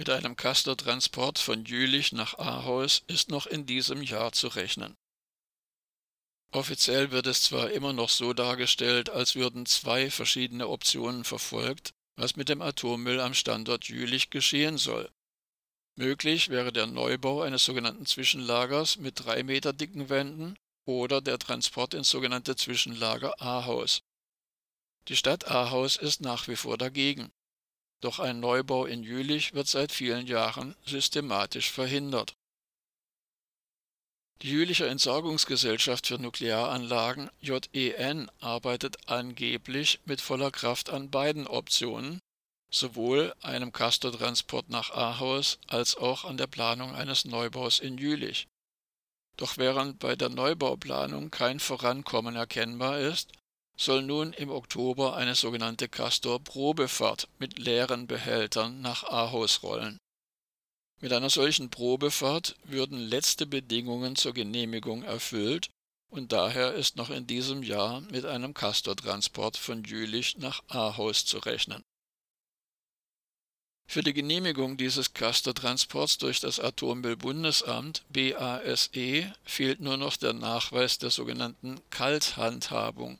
Mit einem Castortransport von Jülich nach Ahaus ist noch in diesem Jahr zu rechnen. Offiziell wird es zwar immer noch so dargestellt, als würden zwei verschiedene Optionen verfolgt, was mit dem Atommüll am Standort Jülich geschehen soll. Möglich wäre der Neubau eines sogenannten Zwischenlagers mit drei Meter dicken Wänden oder der Transport ins sogenannte Zwischenlager Ahaus. Die Stadt Ahaus ist nach wie vor dagegen. Doch ein Neubau in Jülich wird seit vielen Jahren systematisch verhindert. Die Jülicher Entsorgungsgesellschaft für Nuklearanlagen JEN arbeitet angeblich mit voller Kraft an beiden Optionen, sowohl einem Castortransport nach Ahaus als auch an der Planung eines Neubaus in Jülich. Doch während bei der Neubauplanung kein Vorankommen erkennbar ist, soll nun im Oktober eine sogenannte Castor-Probefahrt mit leeren Behältern nach Ahaus rollen. Mit einer solchen Probefahrt würden letzte Bedingungen zur Genehmigung erfüllt und daher ist noch in diesem Jahr mit einem Castortransport von Jülich nach Ahaus zu rechnen. Für die Genehmigung dieses Castortransports durch das Atommüllbundesamt BASE fehlt nur noch der Nachweis der sogenannten Kalthandhabung,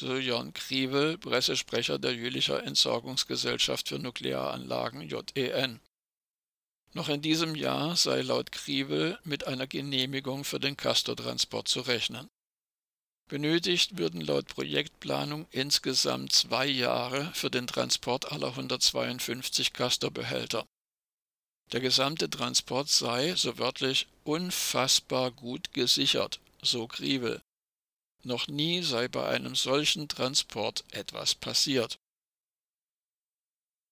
Jörn Kriewel, Pressesprecher der Jülicher Entsorgungsgesellschaft für Nuklearanlagen JEN. Noch in diesem Jahr sei laut Kriewel mit einer Genehmigung für den Castortransport zu rechnen. Benötigt würden laut Projektplanung insgesamt zwei Jahre für den Transport aller 152 Castor-Behälter. Der gesamte Transport sei, so wörtlich, unfassbar gut gesichert, so Kriewel. Noch nie sei bei einem solchen Transport etwas passiert.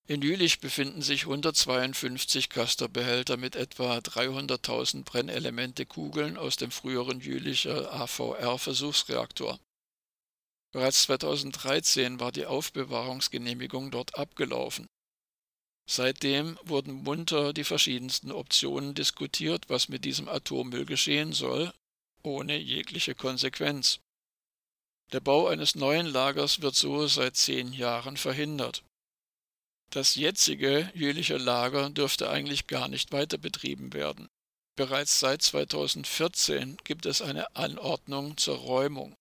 In Jülich befinden sich 152 Castor-Behälter mit etwa 300.000 Brennelemente-Kugeln aus dem früheren Jülicher AVR-Versuchsreaktor. Bereits 2013 war die Aufbewahrungsgenehmigung dort abgelaufen. Seitdem wurden munter die verschiedensten Optionen diskutiert, was mit diesem Atommüll geschehen soll, ohne jegliche Konsequenz. Der Bau eines neuen Lagers wird so seit zehn Jahren verhindert. Das jetzige jüliche Lager dürfte eigentlich gar nicht weiter betrieben werden. Bereits seit 2014 gibt es eine Anordnung zur Räumung.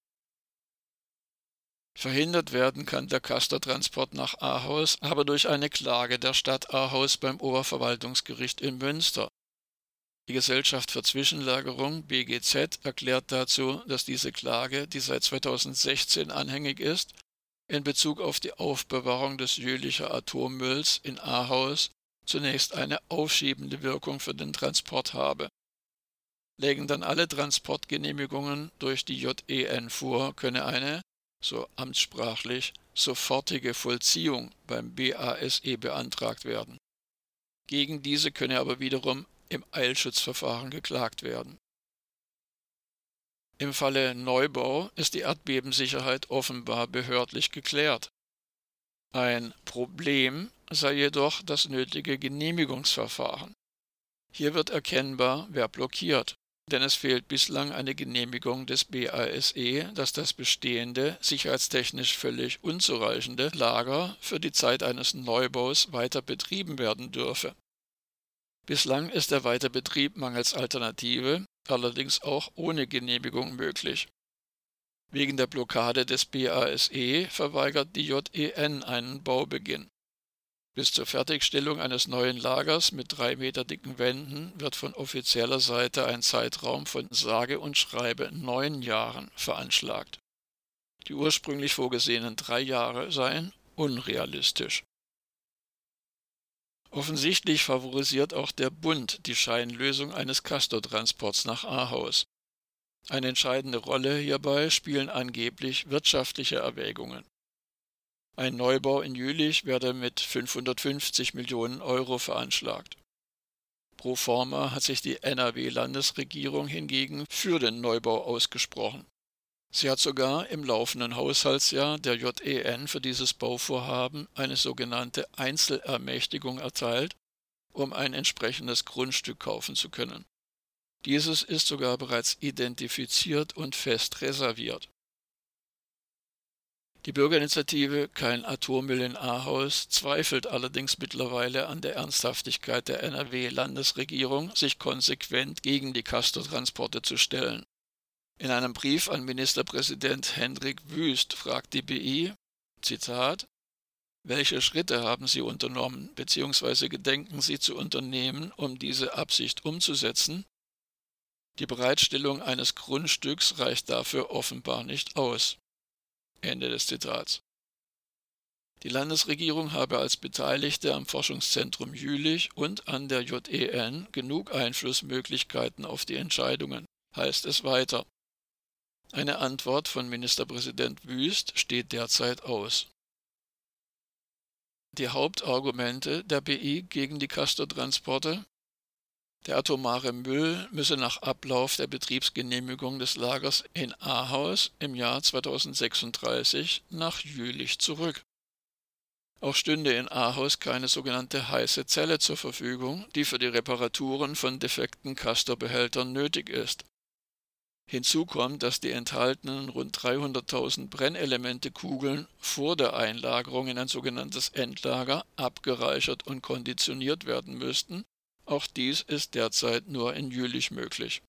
Verhindert werden kann der Castortransport nach Ahaus aber durch eine Klage der Stadt Ahaus beim Oberverwaltungsgericht in Münster. Die Gesellschaft für Zwischenlagerung BGZ erklärt dazu, dass diese Klage, die seit 2016 anhängig ist, in Bezug auf die Aufbewahrung des Jülicher Atommülls in Ahaus zunächst eine aufschiebende Wirkung für den Transport habe. Lägen dann alle Transportgenehmigungen durch die JEN vor, könne eine, so amtssprachlich, sofortige Vollziehung beim BASE beantragt werden. Gegen diese könne aber wiederum im Eilschutzverfahren geklagt werden. Im Falle Neubau ist die Erdbebensicherheit offenbar behördlich geklärt. Ein Problem sei jedoch das nötige Genehmigungsverfahren. Hier wird erkennbar, wer blockiert, denn es fehlt bislang eine Genehmigung des BASE, dass das bestehende, sicherheitstechnisch völlig unzureichende Lager für die Zeit eines Neubaus weiter betrieben werden dürfe. Bislang ist der Weiterbetrieb mangels Alternative allerdings auch ohne Genehmigung möglich. Wegen der Blockade des BASE verweigert die JEN einen Baubeginn. Bis zur Fertigstellung eines neuen Lagers mit drei Meter dicken Wänden wird von offizieller Seite ein Zeitraum von sage und schreibe neun Jahren veranschlagt. Die ursprünglich vorgesehenen drei Jahre seien unrealistisch. Offensichtlich favorisiert auch der Bund die Scheinlösung eines Castortransports nach Ahaus. Eine entscheidende Rolle hierbei spielen angeblich wirtschaftliche Erwägungen. Ein Neubau in Jülich werde mit 550 Millionen Euro veranschlagt. Pro forma hat sich die NRW-Landesregierung hingegen für den Neubau ausgesprochen. Sie hat sogar im laufenden Haushaltsjahr der JEN für dieses Bauvorhaben eine sogenannte Einzelermächtigung erteilt, um ein entsprechendes Grundstück kaufen zu können. Dieses ist sogar bereits identifiziert und fest reserviert. Die Bürgerinitiative Kein Atommüll in Ahaus zweifelt allerdings mittlerweile an der Ernsthaftigkeit der NRW-Landesregierung, sich konsequent gegen die Castortransporte zu stellen. In einem Brief an Ministerpräsident Hendrik Wüst fragt die BI, Zitat, welche Schritte haben Sie unternommen bzw. gedenken Sie zu unternehmen, um diese Absicht umzusetzen? Die Bereitstellung eines Grundstücks reicht dafür offenbar nicht aus. Ende des Zitats. Die Landesregierung habe als Beteiligte am Forschungszentrum Jülich und an der JEN genug Einflussmöglichkeiten auf die Entscheidungen, heißt es weiter. Eine Antwort von Ministerpräsident Wüst steht derzeit aus. Die Hauptargumente der BI gegen die Castortransporte der atomare Müll müsse nach Ablauf der Betriebsgenehmigung des Lagers in Ahaus im Jahr 2036 nach Jülich zurück. Auch stünde in Ahaus keine sogenannte heiße Zelle zur Verfügung, die für die Reparaturen von defekten Castor-Behältern nötig ist. Hinzu kommt, dass die enthaltenen rund 300.000 Brennelemente-Kugeln vor der Einlagerung in ein sogenanntes Endlager abgereichert und konditioniert werden müssten. Auch dies ist derzeit nur in Jülich möglich